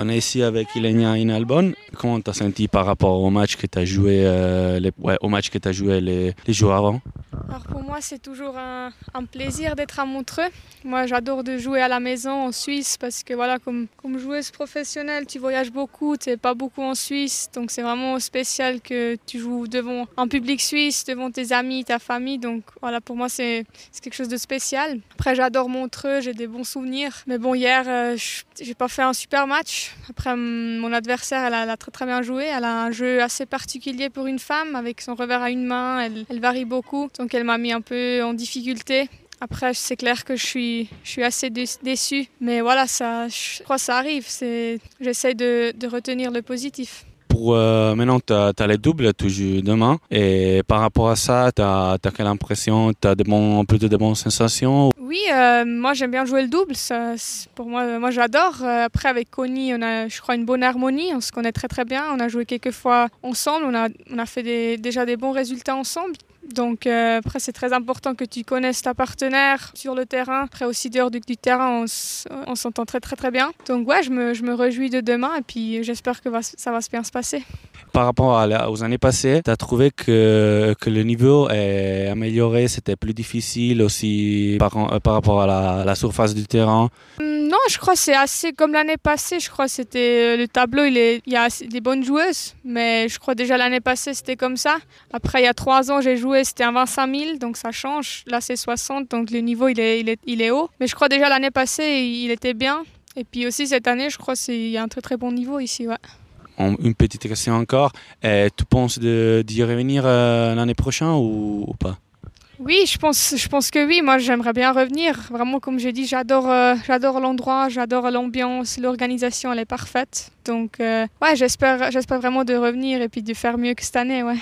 On est ici avec Ilenia Inalbon. Comment tu as senti par rapport au match que tu as joué, euh, les, au match que tu as joué les, jours avant? Alors pour moi, c'est toujours un, plaisir d'être à Montreux. Moi, j'adore de jouer à la maison en Suisse parce que voilà, comme, comme joueuse professionnelle, tu voyages beaucoup, tu n'es pas beaucoup en Suisse. Donc c'est vraiment spécial que tu joues devant un public suisse, devant tes amis, ta famille. Donc voilà, pour moi, c'est quelque chose de spécial. Après, j'adore Montreux, j'ai des bons souvenirs. Mais bon, hier, euh, j'ai pas fait un super match. Après, mon adversaire, elle a, très très bien joué. Elle a un jeu assez particulier pour une femme, avec son revers à une main. Elle, varie beaucoup, donc elle m'a mis un peu en difficulté. Après, c'est clair que je suis, je suis assez déçue. Mais voilà, ça, je crois que ça arrive. J'essaie de, retenir le positif pour euh, maintenant, tu as, les doubles, tu joues demain. Et par rapport à ça, tu as, quelle impression? Tu as de plutôt de bonnes sensations? Oui, euh, moi j'aime bien jouer le double. Pour moi, moi j'adore. Euh, après, avec Connie, on a, je crois, une bonne harmonie. On se connaît très très bien. On a joué quelques fois ensemble. On a, on a fait déjà des bons résultats ensemble. Donc euh, après, c'est très important que tu connaisses ta partenaire sur le terrain. Après aussi dehors du, du terrain, on s'entend très très très bien. Donc ouais, je me, je me réjouis de demain et puis j'espère que va, ça va bien se passer. Par rapport à, aux années passées, tu as trouvé que, que le niveau est amélioré, c'était plus difficile aussi par, par rapport à la, la surface du terrain? Non, je crois que c'est assez comme l'année passée. Je crois que c'était le tableau, il, y a des bonnes joueuses, mais je crois déjà l'année passée c'était comme ça. Après, il y a trois ans, j'ai joué, c'était un 25 000, donc ça change. Là, c'est 60, donc le niveau il est, il est, il est haut. Mais je crois déjà l'année passée, il était bien. Et puis aussi cette année, je crois qu'il y a un très très bon niveau ici. Une petite question encore. Et tu penses d'y revenir euh, l'année prochaine ou, pas? Oui, je pense, je pense que oui. Moi, j'aimerais bien revenir. Vraiment, comme j'ai dit, j'adore euh, j'adore l'endroit, j'adore l'ambiance, l'organisation, elle est parfaite. Donc, euh, ouais, j'espère vraiment de revenir et puis de faire mieux que cette année. Ouais.